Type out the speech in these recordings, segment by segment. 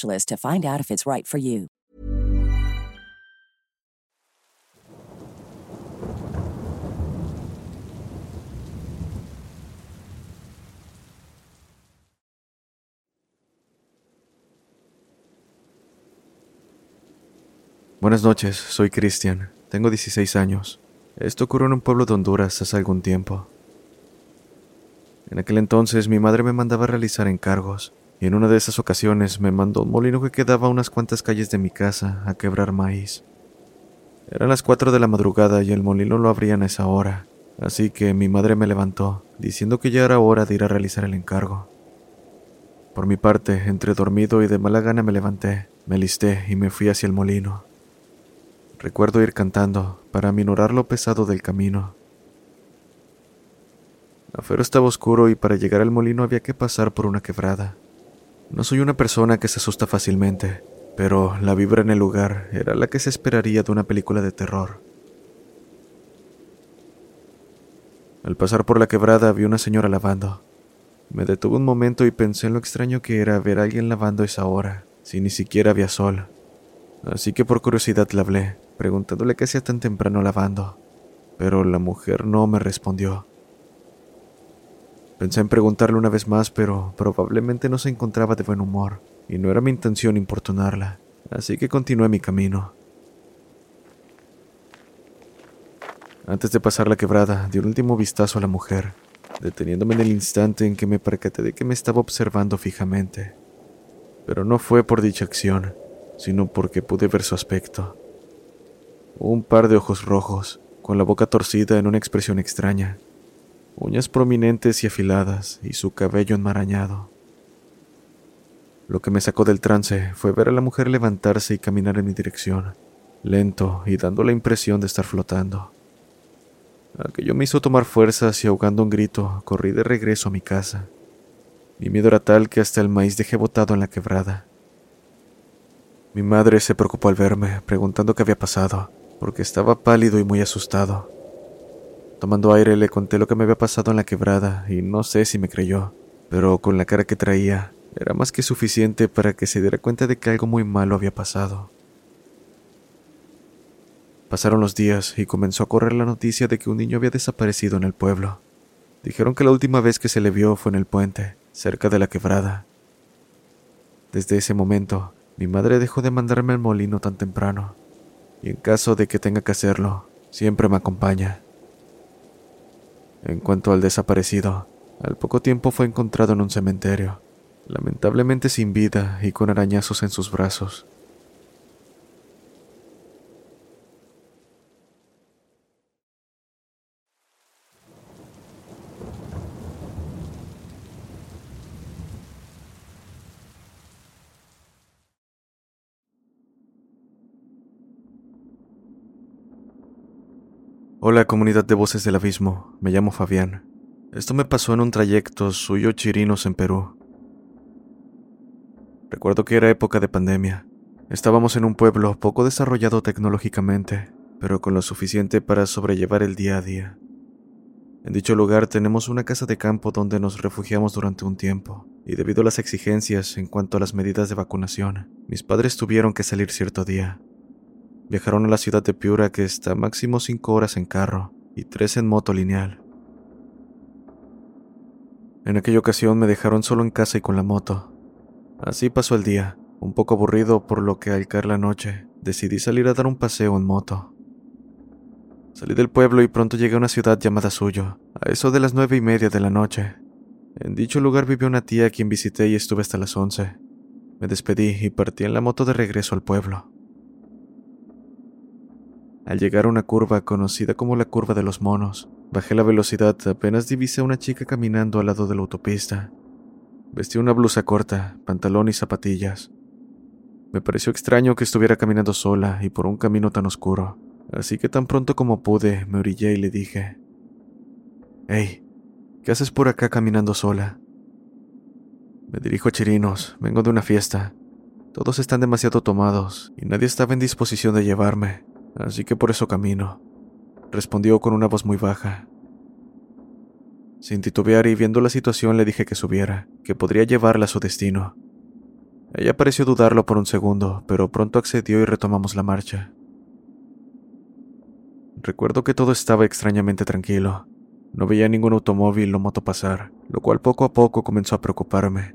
to find out if it's right for you. Buenas noches, soy Cristian, tengo 16 años. Esto ocurrió en un pueblo de Honduras hace algún tiempo. En aquel entonces mi madre me mandaba realizar encargos, y en una de esas ocasiones me mandó un molino que quedaba a unas cuantas calles de mi casa a quebrar maíz. Eran las 4 de la madrugada y el molino lo abrían a esa hora, así que mi madre me levantó, diciendo que ya era hora de ir a realizar el encargo. Por mi parte, entre dormido y de mala gana me levanté, me listé y me fui hacia el molino. Recuerdo ir cantando para aminorar lo pesado del camino. Afuera estaba oscuro y para llegar al molino había que pasar por una quebrada. No soy una persona que se asusta fácilmente, pero la vibra en el lugar era la que se esperaría de una película de terror. Al pasar por la quebrada vi una señora lavando. Me detuve un momento y pensé en lo extraño que era ver a alguien lavando esa hora, si ni siquiera había sol. Así que por curiosidad le hablé, preguntándole qué hacía tan temprano lavando, pero la mujer no me respondió. Pensé en preguntarle una vez más, pero probablemente no se encontraba de buen humor, y no era mi intención importunarla, así que continué mi camino. Antes de pasar la quebrada, di un último vistazo a la mujer, deteniéndome en el instante en que me percaté de que me estaba observando fijamente. Pero no fue por dicha acción, sino porque pude ver su aspecto. Un par de ojos rojos, con la boca torcida en una expresión extraña, uñas prominentes y afiladas y su cabello enmarañado. Lo que me sacó del trance fue ver a la mujer levantarse y caminar en mi dirección, lento y dando la impresión de estar flotando. Aquello me hizo tomar fuerzas y ahogando un grito, corrí de regreso a mi casa. Mi miedo era tal que hasta el maíz dejé botado en la quebrada. Mi madre se preocupó al verme, preguntando qué había pasado, porque estaba pálido y muy asustado. Tomando aire le conté lo que me había pasado en la quebrada y no sé si me creyó, pero con la cara que traía era más que suficiente para que se diera cuenta de que algo muy malo había pasado. Pasaron los días y comenzó a correr la noticia de que un niño había desaparecido en el pueblo. Dijeron que la última vez que se le vio fue en el puente, cerca de la quebrada. Desde ese momento, mi madre dejó de mandarme al molino tan temprano, y en caso de que tenga que hacerlo, siempre me acompaña. En cuanto al desaparecido, Al poco tiempo fue encontrado en un cementerio, lamentablemente sin vida y con arañazos en sus brazos. Hola comunidad de voces del abismo, me llamo Fabián. Esto me pasó en un trayecto suyo Chirinos en Perú. Recuerdo que era época de pandemia. Estábamos en un pueblo poco desarrollado tecnológicamente, pero con lo suficiente para sobrellevar el día a día. En dicho lugar tenemos una casa de campo donde nos refugiamos durante un tiempo, y debido a las exigencias en cuanto a las medidas de vacunación, mis padres tuvieron que salir cierto día, Viajaron a la ciudad de Piura que está máximo cinco horas en carro y tres en moto lineal. En aquella ocasión me dejaron solo en casa y con la moto. Así pasó el día, un poco aburrido por lo que al caer la noche decidí salir a dar un paseo en moto. Salí del pueblo y pronto llegué a una ciudad llamada Suyo, a eso de las nueve y media de la noche. En dicho lugar vivió una tía a quien visité y estuve hasta las once. Me despedí y partí en la moto de regreso al pueblo. Al llegar a una curva conocida como la curva de los monos, bajé la velocidad apenas divisé a una chica caminando al lado de la autopista. Vestía una blusa corta, pantalón y zapatillas. Me pareció extraño que estuviera caminando sola y por un camino tan oscuro, así que tan pronto como pude me orillé y le dije, Hey, ¿qué haces por acá caminando sola? Me dirijo a Chirinos, vengo de una fiesta. Todos están demasiado tomados y nadie estaba en disposición de llevarme así que por eso camino, respondió con una voz muy baja. Sin titubear y viendo la situación le dije que subiera, que podría llevarla a su destino. Ella pareció dudarlo por un segundo, pero pronto accedió y retomamos la marcha. Recuerdo que todo estaba extrañamente tranquilo. No veía ningún automóvil o moto pasar, lo cual poco a poco comenzó a preocuparme.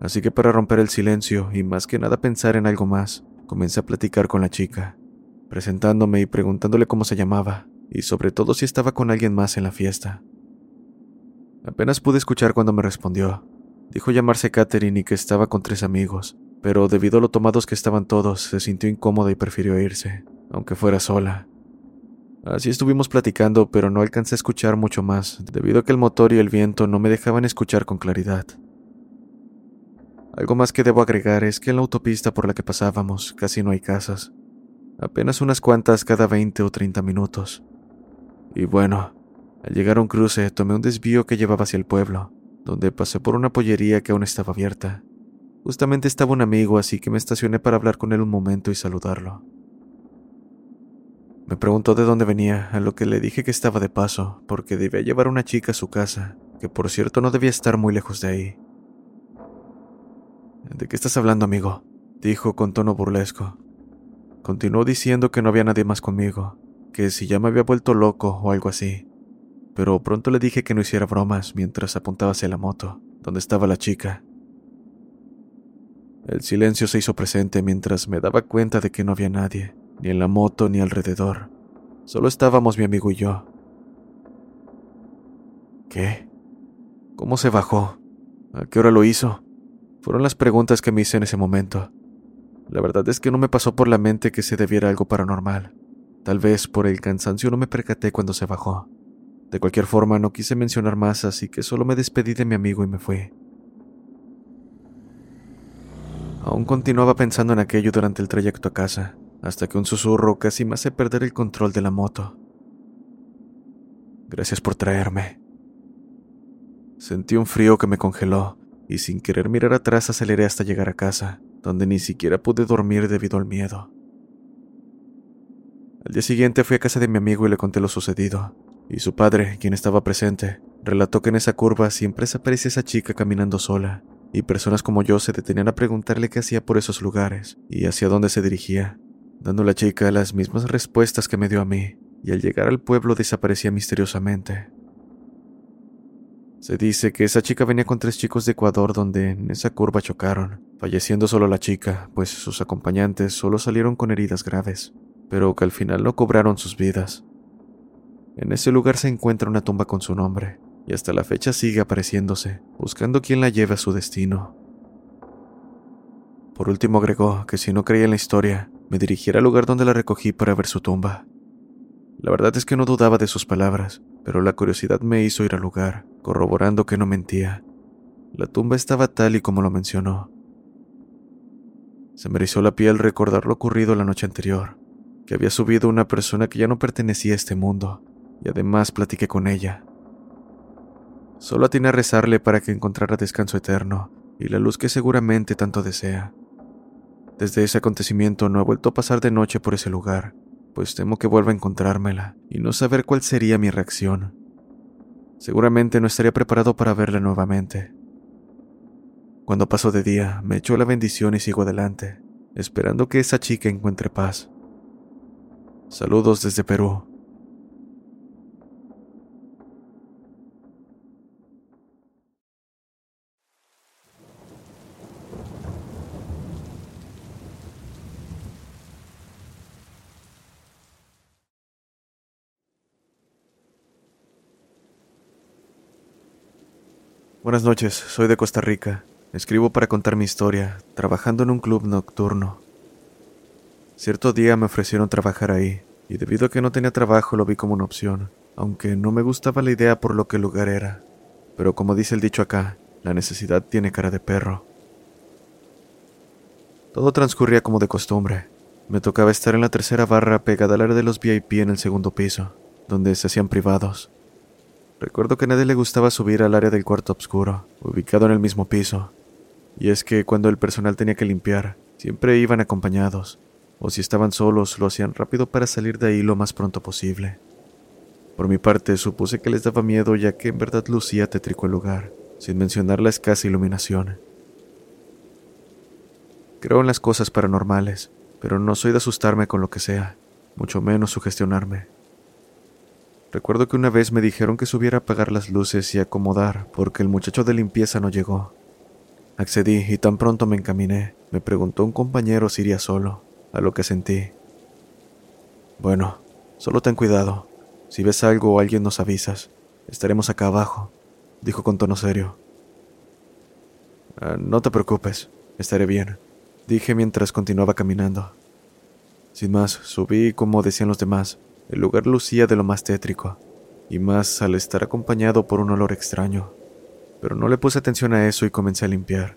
Así que para romper el silencio y más que nada pensar en algo más, comencé a platicar con la chica presentándome y preguntándole cómo se llamaba, y sobre todo si estaba con alguien más en la fiesta. Apenas pude escuchar cuando me respondió. Dijo llamarse Catherine y que estaba con tres amigos, pero debido a lo tomados que estaban todos, se sintió incómoda y prefirió irse, aunque fuera sola. Así estuvimos platicando, pero no alcancé a escuchar mucho más, debido a que el motor y el viento no me dejaban escuchar con claridad. Algo más que debo agregar es que en la autopista por la que pasábamos casi no hay casas, apenas unas cuantas cada 20 o 30 minutos. Y bueno, al llegar a un cruce tomé un desvío que llevaba hacia el pueblo, donde pasé por una pollería que aún estaba abierta. Justamente estaba un amigo, así que me estacioné para hablar con él un momento y saludarlo. Me preguntó de dónde venía, a lo que le dije que estaba de paso, porque debía llevar una chica a su casa, que por cierto no debía estar muy lejos de ahí. ¿De qué estás hablando, amigo? dijo con tono burlesco. Continuó diciendo que no había nadie más conmigo, que si ya me había vuelto loco o algo así. Pero pronto le dije que no hiciera bromas mientras apuntaba hacia la moto, donde estaba la chica. El silencio se hizo presente mientras me daba cuenta de que no había nadie, ni en la moto ni alrededor. Solo estábamos mi amigo y yo. ¿Qué? ¿Cómo se bajó? ¿A qué hora lo hizo? Fueron las preguntas que me hice en ese momento. La verdad es que no me pasó por la mente que se debiera algo paranormal. Tal vez por el cansancio no me percaté cuando se bajó. De cualquier forma, no quise mencionar más, así que solo me despedí de mi amigo y me fui. Aún continuaba pensando en aquello durante el trayecto a casa, hasta que un susurro casi me hace perder el control de la moto. Gracias por traerme. Sentí un frío que me congeló, y sin querer mirar atrás aceleré hasta llegar a casa donde ni siquiera pude dormir debido al miedo. Al día siguiente fui a casa de mi amigo y le conté lo sucedido, y su padre, quien estaba presente, relató que en esa curva siempre se aparecía esa chica caminando sola, y personas como yo se detenían a preguntarle qué hacía por esos lugares y hacia dónde se dirigía, dando la chica las mismas respuestas que me dio a mí, y al llegar al pueblo desaparecía misteriosamente. Se dice que esa chica venía con tres chicos de Ecuador donde en esa curva chocaron, falleciendo solo la chica, pues sus acompañantes solo salieron con heridas graves, pero que al final no cobraron sus vidas. En ese lugar se encuentra una tumba con su nombre, y hasta la fecha sigue apareciéndose, buscando quien la lleve a su destino. Por último agregó que si no creía en la historia, me dirigiera al lugar donde la recogí para ver su tumba. La verdad es que no dudaba de sus palabras, pero la curiosidad me hizo ir al lugar, corroborando que no mentía. La tumba estaba tal y como lo mencionó. Se me erizó la piel recordar lo ocurrido la noche anterior, que había subido una persona que ya no pertenecía a este mundo, y además platiqué con ella. Solo atiné a rezarle para que encontrara descanso eterno y la luz que seguramente tanto desea. Desde ese acontecimiento no he vuelto a pasar de noche por ese lugar, pues temo que vuelva a encontrármela y no saber cuál sería mi reacción. Seguramente no estaría preparado para verla nuevamente. Cuando paso de día, me echo la bendición y sigo adelante, esperando que esa chica encuentre paz. Saludos desde Perú. Buenas noches, soy de Costa Rica. Escribo para contar mi historia, trabajando en un club nocturno. Cierto día me ofrecieron trabajar ahí, y debido a que no tenía trabajo lo vi como una opción, aunque no me gustaba la idea por lo que el lugar era. Pero como dice el dicho acá, la necesidad tiene cara de perro. Todo transcurría como de costumbre. Me tocaba estar en la tercera barra pegada al área de los VIP en el segundo piso, donde se hacían privados. Recuerdo que a nadie le gustaba subir al área del cuarto oscuro, ubicado en el mismo piso. Y es que cuando el personal tenía que limpiar, siempre iban acompañados, o si estaban solos, lo hacían rápido para salir de ahí lo más pronto posible. Por mi parte, supuse que les daba miedo ya que en verdad lucía tétrico el lugar, sin mencionar la escasa iluminación. Creo en las cosas paranormales, pero no soy de asustarme con lo que sea, mucho menos sugestionarme. Recuerdo que una vez me dijeron que subiera a apagar las luces y acomodar porque el muchacho de limpieza no llegó. Accedí y tan pronto me encaminé, me preguntó un compañero si iría solo, a lo que sentí. Bueno, solo ten cuidado. Si ves algo o alguien nos avisas. Estaremos acá abajo, dijo con tono serio. Ah, no te preocupes, estaré bien, dije mientras continuaba caminando. Sin más, subí como decían los demás, el lugar lucía de lo más tétrico, y más al estar acompañado por un olor extraño, pero no le puse atención a eso y comencé a limpiar.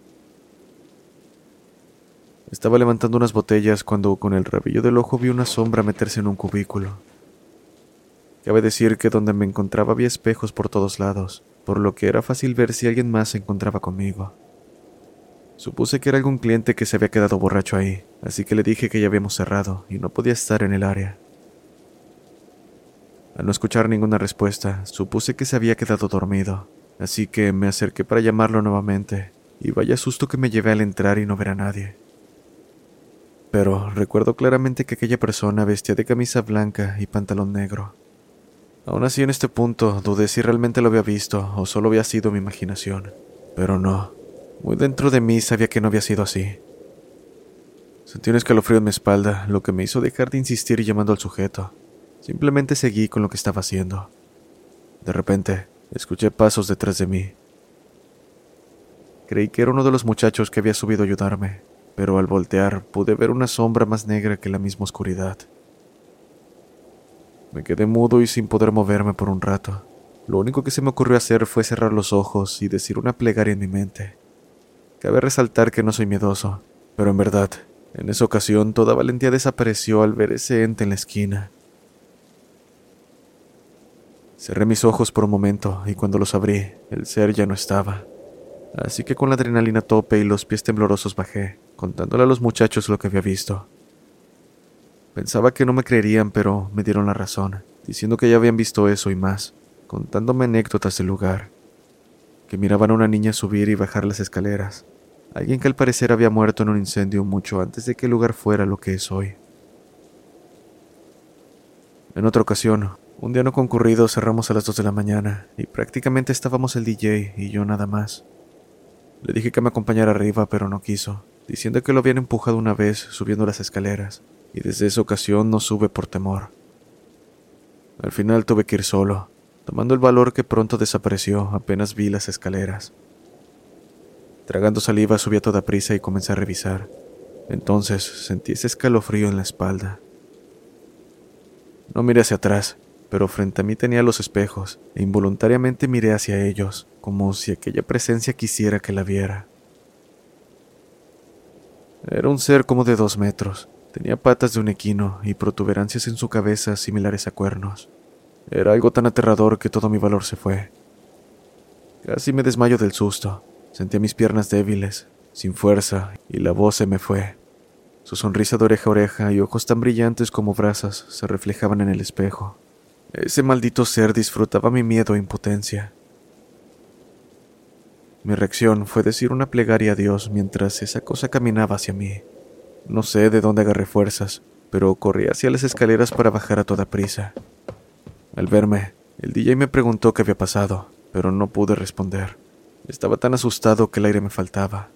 Estaba levantando unas botellas cuando con el rabillo del ojo vi una sombra meterse en un cubículo. Cabe decir que donde me encontraba había espejos por todos lados, por lo que era fácil ver si alguien más se encontraba conmigo. Supuse que era algún cliente que se había quedado borracho ahí, así que le dije que ya habíamos cerrado y no podía estar en el área. Al no escuchar ninguna respuesta, supuse que se había quedado dormido, así que me acerqué para llamarlo nuevamente, y vaya susto que me llevé al entrar y no ver a nadie. Pero recuerdo claramente que aquella persona vestía de camisa blanca y pantalón negro. Aún así en este punto dudé si realmente lo había visto o solo había sido mi imaginación, pero no, muy dentro de mí sabía que no había sido así. Sentí un escalofrío en mi espalda, lo que me hizo dejar de insistir y llamando al sujeto. Simplemente seguí con lo que estaba haciendo. De repente, escuché pasos detrás de mí. Creí que era uno de los muchachos que había subido a ayudarme, pero al voltear pude ver una sombra más negra que la misma oscuridad. Me quedé mudo y sin poder moverme por un rato. Lo único que se me ocurrió hacer fue cerrar los ojos y decir una plegaria en mi mente. Cabe resaltar que no soy miedoso, pero en verdad, en esa ocasión toda valentía desapareció al ver ese ente en la esquina. Cerré mis ojos por un momento y cuando los abrí, el ser ya no estaba. Así que con la adrenalina a tope y los pies temblorosos bajé, contándole a los muchachos lo que había visto. Pensaba que no me creerían, pero me dieron la razón, diciendo que ya habían visto eso y más, contándome anécdotas del lugar. Que miraban a una niña subir y bajar las escaleras, alguien que al parecer había muerto en un incendio mucho antes de que el lugar fuera lo que es hoy. En otra ocasión, un día no concurrido cerramos a las 2 de la mañana y prácticamente estábamos el DJ y yo nada más. Le dije que me acompañara arriba, pero no quiso, diciendo que lo habían empujado una vez subiendo las escaleras, y desde esa ocasión no sube por temor. Al final tuve que ir solo, tomando el valor que pronto desapareció apenas vi las escaleras. Tragando saliva subí a toda prisa y comencé a revisar. Entonces sentí ese escalofrío en la espalda. No miré hacia atrás, pero frente a mí tenía los espejos e involuntariamente miré hacia ellos, como si aquella presencia quisiera que la viera. Era un ser como de dos metros, tenía patas de un equino y protuberancias en su cabeza similares a cuernos. Era algo tan aterrador que todo mi valor se fue. Casi me desmayo del susto. Sentía mis piernas débiles, sin fuerza, y la voz se me fue. Su sonrisa de oreja a oreja y ojos tan brillantes como brasas se reflejaban en el espejo. Ese maldito ser disfrutaba mi miedo e impotencia. Mi reacción fue decir una plegaria a Dios mientras esa cosa caminaba hacia mí. No sé de dónde agarré fuerzas, pero corrí hacia las escaleras para bajar a toda prisa. Al verme, el DJ me preguntó qué había pasado, pero no pude responder. Estaba tan asustado que el aire me faltaba.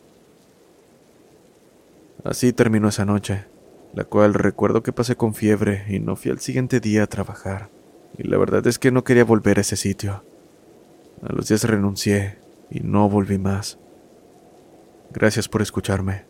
Así terminó esa noche, la cual recuerdo que pasé con fiebre y no fui al siguiente día a trabajar. Y la verdad es que no quería volver a ese sitio. A los días renuncié y no volví más. Gracias por escucharme.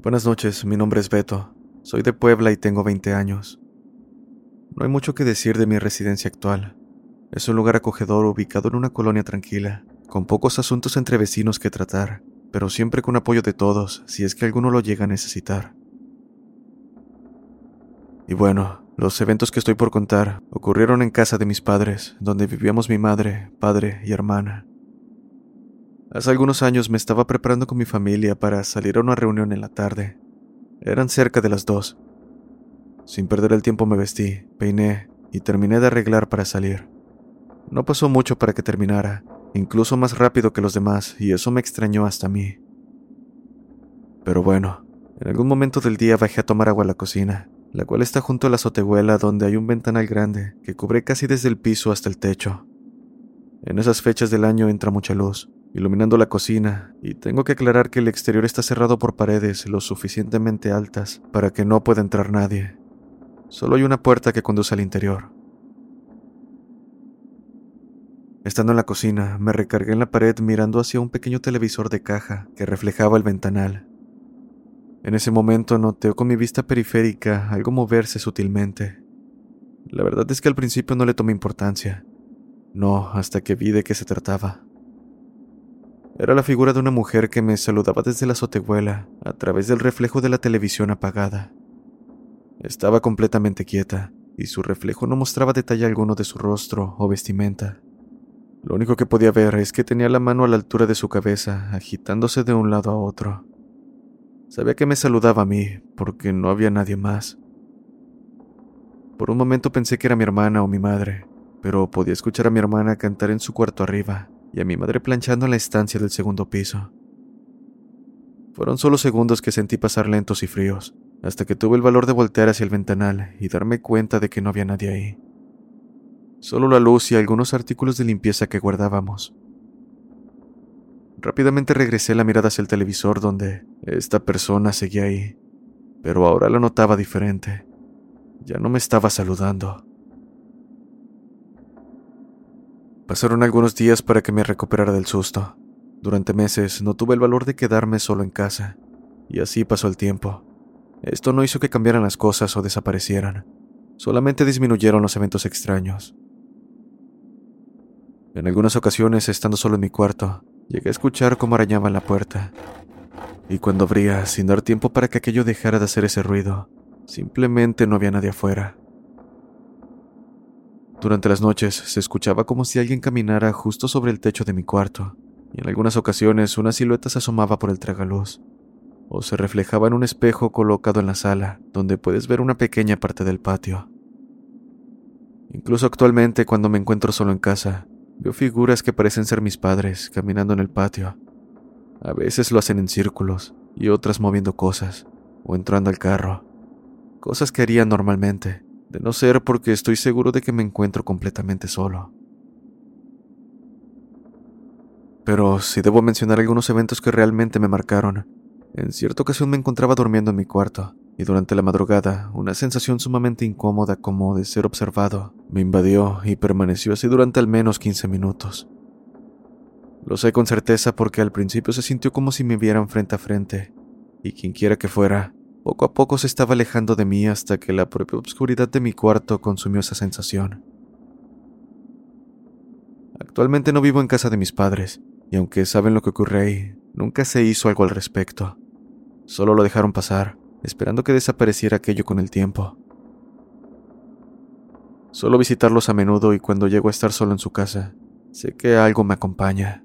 Buenas noches, mi nombre es Beto. Soy de Puebla y tengo 20 años. No hay mucho que decir de mi residencia actual. Es un lugar acogedor ubicado en una colonia tranquila, con pocos asuntos entre vecinos que tratar, pero siempre con apoyo de todos si es que alguno lo llega a necesitar. Y bueno, los eventos que estoy por contar ocurrieron en casa de mis padres, donde vivíamos mi madre, padre y hermana. Hace algunos años me estaba preparando con mi familia para salir a una reunión en la tarde. Eran cerca de las dos. Sin perder el tiempo me vestí, peiné y terminé de arreglar para salir. No pasó mucho para que terminara, incluso más rápido que los demás, y eso me extrañó hasta mí. Pero bueno, en algún momento del día bajé a tomar agua a la cocina, la cual está junto a la azotehuela donde hay un ventanal grande que cubre casi desde el piso hasta el techo. En esas fechas del año entra mucha luz, iluminando la cocina, y tengo que aclarar que el exterior está cerrado por paredes lo suficientemente altas para que no pueda entrar nadie. Solo hay una puerta que conduce al interior. Estando en la cocina, me recargué en la pared mirando hacia un pequeño televisor de caja que reflejaba el ventanal. En ese momento noté con mi vista periférica algo moverse sutilmente. La verdad es que al principio no le tomé importancia. No, hasta que vi de qué se trataba. Era la figura de una mujer que me saludaba desde la azotehuela a través del reflejo de la televisión apagada. Estaba completamente quieta, y su reflejo no mostraba detalle alguno de su rostro o vestimenta. Lo único que podía ver es que tenía la mano a la altura de su cabeza, agitándose de un lado a otro. Sabía que me saludaba a mí, porque no había nadie más. Por un momento pensé que era mi hermana o mi madre, pero podía escuchar a mi hermana cantar en su cuarto arriba, y a mi madre planchando en la estancia del segundo piso. Fueron solo segundos que sentí pasar lentos y fríos, hasta que tuve el valor de voltear hacia el ventanal y darme cuenta de que no había nadie ahí. Solo la luz y algunos artículos de limpieza que guardábamos. Rápidamente regresé la mirada hacia el televisor donde esta persona seguía ahí, pero ahora la notaba diferente. Ya no me estaba saludando. Pasaron algunos días para que me recuperara del susto. Durante meses no tuve el valor de quedarme solo en casa, y así pasó el tiempo. Esto no hizo que cambiaran las cosas o desaparecieran, solamente disminuyeron los eventos extraños. En algunas ocasiones, estando solo en mi cuarto, llegué a escuchar cómo arañaban la puerta, y cuando abría, sin dar tiempo para que aquello dejara de hacer ese ruido, simplemente no había nadie afuera. Durante las noches se escuchaba como si alguien caminara justo sobre el techo de mi cuarto, y en algunas ocasiones una silueta se asomaba por el tragaluz, o se reflejaba en un espejo colocado en la sala, donde puedes ver una pequeña parte del patio. Incluso actualmente, cuando me encuentro solo en casa, veo figuras que parecen ser mis padres caminando en el patio. A veces lo hacen en círculos y otras moviendo cosas o entrando al carro. cosas que haría normalmente, de no ser porque estoy seguro de que me encuentro completamente solo. Pero si debo mencionar algunos eventos que realmente me marcaron, en cierta ocasión me encontraba durmiendo en mi cuarto, y durante la madrugada una sensación sumamente incómoda como de ser observado me invadió y permaneció así durante al menos 15 minutos. Lo sé con certeza porque al principio se sintió como si me vieran frente a frente, y quienquiera que fuera, poco a poco se estaba alejando de mí hasta que la propia oscuridad de mi cuarto consumió esa sensación. Actualmente no vivo en casa de mis padres, y aunque saben lo que ocurre ahí, nunca se hizo algo al respecto. Solo lo dejaron pasar, esperando que desapareciera aquello con el tiempo. Solo visitarlos a menudo y cuando llego a estar solo en su casa, sé que algo me acompaña.